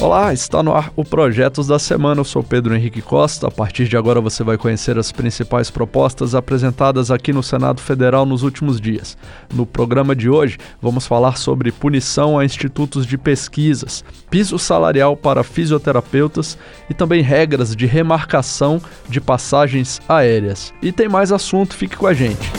Olá, está no ar o Projetos da Semana. Eu sou Pedro Henrique Costa. A partir de agora você vai conhecer as principais propostas apresentadas aqui no Senado Federal nos últimos dias. No programa de hoje, vamos falar sobre punição a institutos de pesquisas, piso salarial para fisioterapeutas e também regras de remarcação de passagens aéreas. E tem mais assunto, fique com a gente.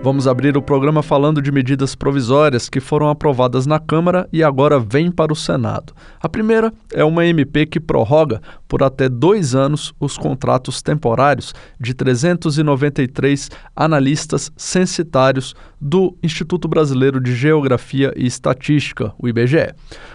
Vamos abrir o programa falando de medidas provisórias que foram aprovadas na Câmara e agora vêm para o Senado. A primeira é uma MP que prorroga por até dois anos os contratos temporários de 393 analistas censitários do Instituto Brasileiro de Geografia e Estatística, o IBGE.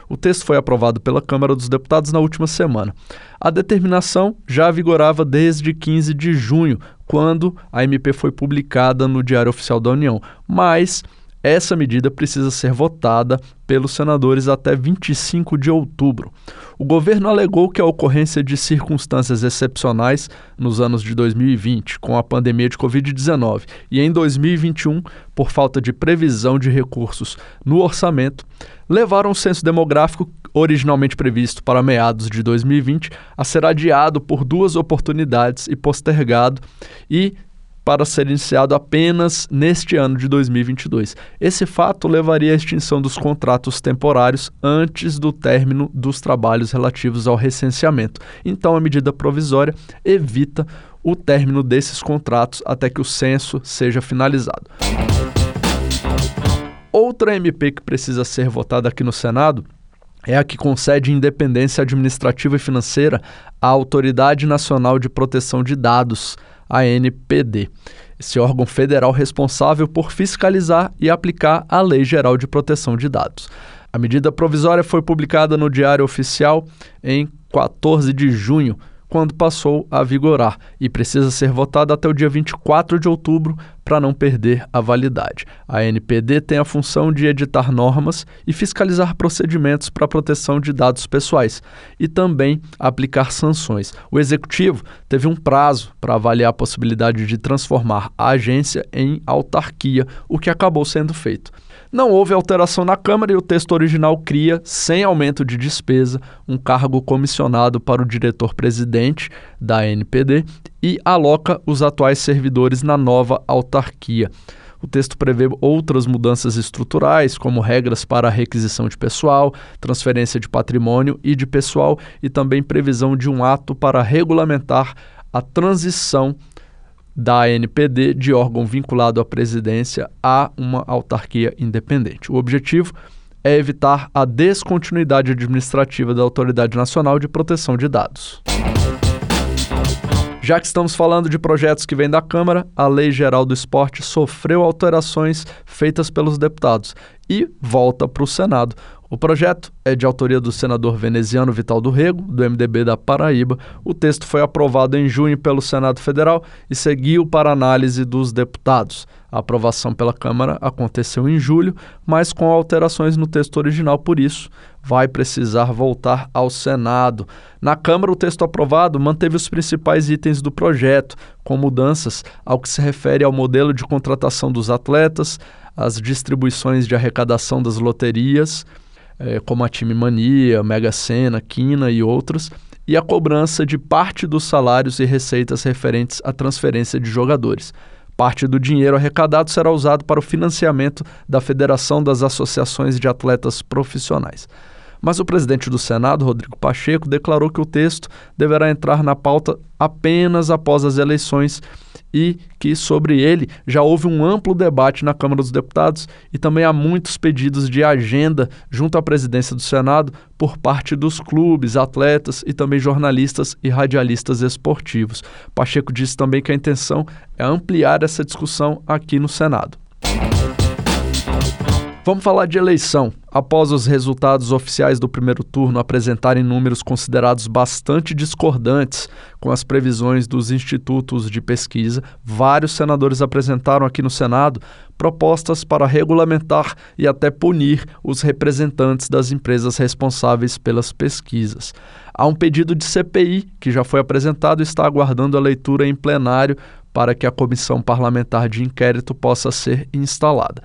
O texto foi aprovado pela Câmara dos Deputados na última semana. A determinação já vigorava desde 15 de junho, quando a MP foi publicada no Diário Oficial da União, mas essa medida precisa ser votada pelos senadores até 25 de outubro. O governo alegou que a ocorrência de circunstâncias excepcionais nos anos de 2020, com a pandemia de Covid-19, e em 2021, por falta de previsão de recursos no orçamento, levaram o censo demográfico originalmente previsto para meados de 2020 a ser adiado por duas oportunidades e postergado e para ser iniciado apenas neste ano de 2022. Esse fato levaria à extinção dos contratos temporários antes do término dos trabalhos relativos ao recenseamento. Então, a medida provisória evita o término desses contratos até que o censo seja finalizado. Outra MP que precisa ser votada aqui no Senado é a que concede independência administrativa e financeira à Autoridade Nacional de Proteção de Dados, a NPD, esse órgão federal responsável por fiscalizar e aplicar a Lei Geral de Proteção de Dados. A medida provisória foi publicada no Diário Oficial em 14 de junho quando passou a vigorar e precisa ser votada até o dia 24 de outubro para não perder a validade. A NPD tem a função de editar normas e fiscalizar procedimentos para proteção de dados pessoais e também aplicar sanções. O executivo teve um prazo para avaliar a possibilidade de transformar a agência em autarquia, o que acabou sendo feito. Não houve alteração na Câmara e o texto original cria, sem aumento de despesa, um cargo comissionado para o diretor-presidente da NPD e aloca os atuais servidores na nova autarquia. O texto prevê outras mudanças estruturais, como regras para a requisição de pessoal, transferência de patrimônio e de pessoal, e também previsão de um ato para regulamentar a transição da ANPD de órgão vinculado à presidência a uma autarquia independente. O objetivo é evitar a descontinuidade administrativa da Autoridade Nacional de Proteção de Dados. Já que estamos falando de projetos que vêm da Câmara, a Lei Geral do Esporte sofreu alterações feitas pelos deputados e volta para o Senado. O projeto é de autoria do senador veneziano Vital do Rego, do MDB da Paraíba. O texto foi aprovado em junho pelo Senado Federal e seguiu para análise dos deputados. A aprovação pela Câmara aconteceu em julho, mas com alterações no texto original, por isso vai precisar voltar ao Senado. Na Câmara, o texto aprovado manteve os principais itens do projeto, com mudanças ao que se refere ao modelo de contratação dos atletas, as distribuições de arrecadação das loterias é, como a Time Mania, Mega Sena, Quina e outras, e a cobrança de parte dos salários e receitas referentes à transferência de jogadores. Parte do dinheiro arrecadado será usado para o financiamento da Federação das Associações de Atletas Profissionais. Mas o presidente do Senado, Rodrigo Pacheco, declarou que o texto deverá entrar na pauta apenas após as eleições e que sobre ele já houve um amplo debate na Câmara dos Deputados e também há muitos pedidos de agenda junto à presidência do Senado por parte dos clubes, atletas e também jornalistas e radialistas esportivos. Pacheco disse também que a intenção é ampliar essa discussão aqui no Senado. Vamos falar de eleição. Após os resultados oficiais do primeiro turno apresentarem números considerados bastante discordantes com as previsões dos institutos de pesquisa, vários senadores apresentaram aqui no Senado propostas para regulamentar e até punir os representantes das empresas responsáveis pelas pesquisas. Há um pedido de CPI que já foi apresentado e está aguardando a leitura em plenário para que a comissão parlamentar de inquérito possa ser instalada.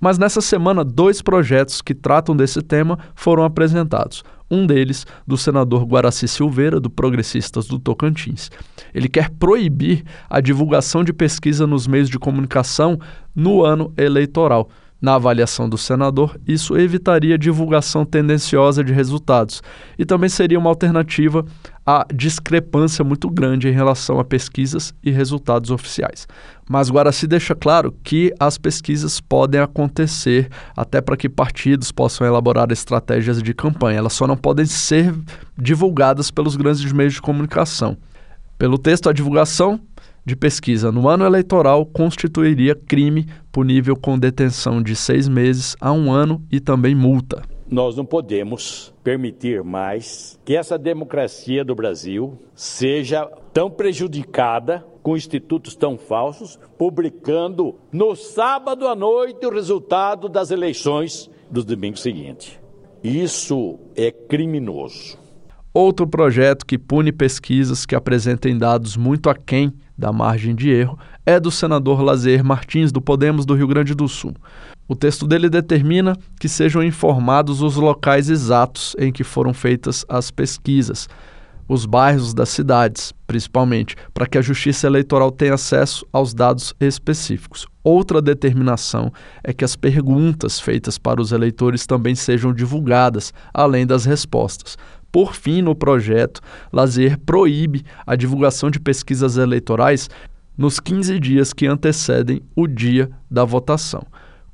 Mas nessa semana, dois projetos que tratam desse tema foram apresentados. Um deles, do senador Guaraci Silveira, do Progressistas do Tocantins. Ele quer proibir a divulgação de pesquisa nos meios de comunicação no ano eleitoral. Na avaliação do senador, isso evitaria divulgação tendenciosa de resultados e também seria uma alternativa à discrepância muito grande em relação a pesquisas e resultados oficiais. Mas Guaraci deixa claro que as pesquisas podem acontecer até para que partidos possam elaborar estratégias de campanha. Elas só não podem ser divulgadas pelos grandes meios de comunicação. Pelo texto, a divulgação de pesquisa no ano eleitoral constituiria crime punível com detenção de seis meses a um ano e também multa. Nós não podemos permitir mais que essa democracia do Brasil seja tão prejudicada com institutos tão falsos, publicando no sábado à noite o resultado das eleições do domingo seguinte. Isso é criminoso. Outro projeto que pune pesquisas que apresentem dados muito aquém da margem de erro é do senador Lazer Martins, do Podemos do Rio Grande do Sul. O texto dele determina que sejam informados os locais exatos em que foram feitas as pesquisas, os bairros das cidades, principalmente, para que a Justiça Eleitoral tenha acesso aos dados específicos. Outra determinação é que as perguntas feitas para os eleitores também sejam divulgadas, além das respostas, por fim, no projeto, Lazer proíbe a divulgação de pesquisas eleitorais nos 15 dias que antecedem o dia da votação.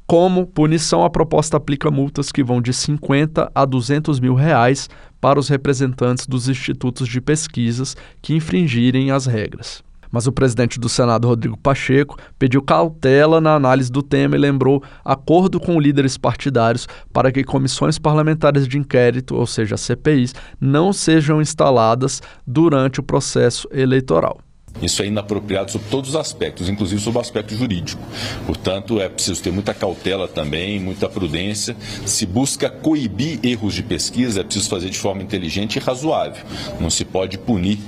Como punição, a proposta aplica multas que vão de 50 a 200 mil reais para os representantes dos institutos de pesquisas que infringirem as regras. Mas o presidente do Senado, Rodrigo Pacheco, pediu cautela na análise do tema e lembrou acordo com líderes partidários para que comissões parlamentares de inquérito, ou seja, CPIs, não sejam instaladas durante o processo eleitoral. Isso é inapropriado sob todos os aspectos, inclusive sob o aspecto jurídico. Portanto, é preciso ter muita cautela também, muita prudência. Se busca coibir erros de pesquisa, é preciso fazer de forma inteligente e razoável. Não se pode punir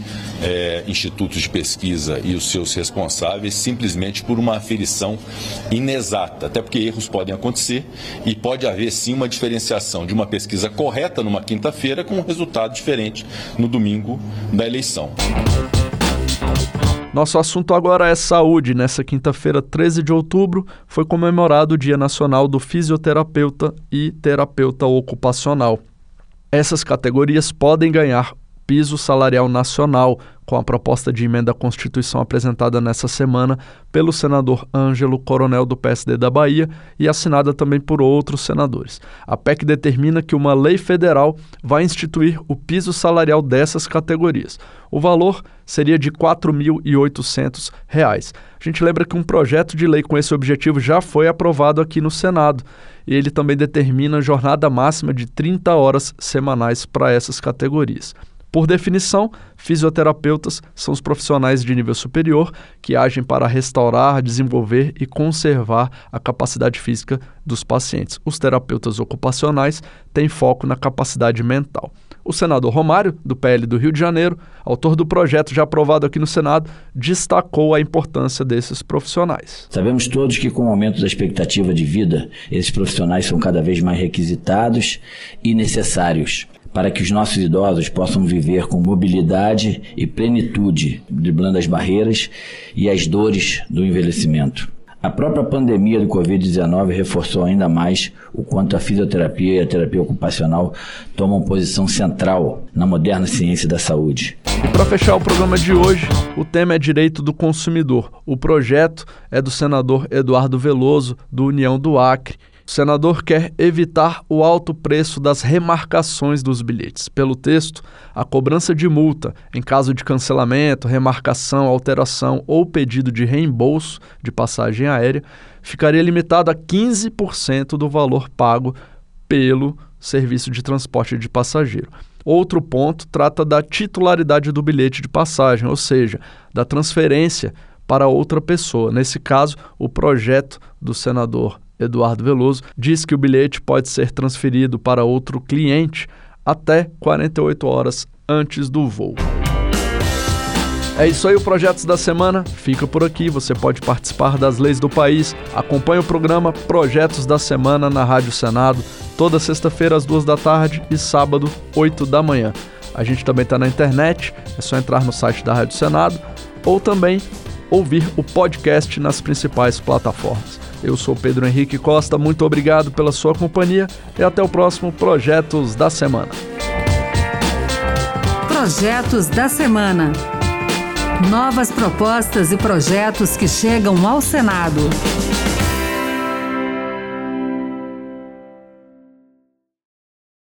é, institutos de pesquisa e os seus responsáveis simplesmente por uma aferição inexata, até porque erros podem acontecer e pode haver sim uma diferenciação de uma pesquisa correta numa quinta-feira com um resultado diferente no domingo da eleição. Nosso assunto agora é saúde. Nessa quinta-feira, 13 de outubro, foi comemorado o Dia Nacional do Fisioterapeuta e Terapeuta Ocupacional. Essas categorias podem ganhar piso salarial nacional, com a proposta de emenda à Constituição apresentada nessa semana pelo senador Ângelo Coronel do PSD da Bahia e assinada também por outros senadores. A PEC determina que uma lei federal vai instituir o piso salarial dessas categorias. O valor seria de R$ 4.800. A gente lembra que um projeto de lei com esse objetivo já foi aprovado aqui no Senado e ele também determina jornada máxima de 30 horas semanais para essas categorias. Por definição, fisioterapeutas são os profissionais de nível superior que agem para restaurar, desenvolver e conservar a capacidade física dos pacientes. Os terapeutas ocupacionais têm foco na capacidade mental. O senador Romário, do PL do Rio de Janeiro, autor do projeto já aprovado aqui no Senado, destacou a importância desses profissionais. Sabemos todos que, com o aumento da expectativa de vida, esses profissionais são cada vez mais requisitados e necessários para que os nossos idosos possam viver com mobilidade e plenitude, driblando as barreiras e as dores do envelhecimento. A própria pandemia do Covid-19 reforçou ainda mais o quanto a fisioterapia e a terapia ocupacional tomam posição central na moderna ciência da saúde. E para fechar o programa de hoje, o tema é direito do consumidor. O projeto é do senador Eduardo Veloso, do União do Acre, o senador quer evitar o alto preço das remarcações dos bilhetes. Pelo texto, a cobrança de multa em caso de cancelamento, remarcação, alteração ou pedido de reembolso de passagem aérea ficaria limitado a 15% do valor pago pelo serviço de transporte de passageiro. Outro ponto trata da titularidade do bilhete de passagem, ou seja, da transferência para outra pessoa. Nesse caso, o projeto do senador Eduardo Veloso, diz que o bilhete pode ser transferido para outro cliente até 48 horas antes do voo. É isso aí, o Projetos da Semana fica por aqui. Você pode participar das leis do país. Acompanhe o programa Projetos da Semana na Rádio Senado, toda sexta-feira às duas da tarde e sábado, oito da manhã. A gente também está na internet, é só entrar no site da Rádio Senado ou também ouvir o podcast nas principais plataformas. Eu sou Pedro Henrique Costa, muito obrigado pela sua companhia e até o próximo Projetos da Semana. Projetos da Semana. Novas propostas e projetos que chegam ao Senado.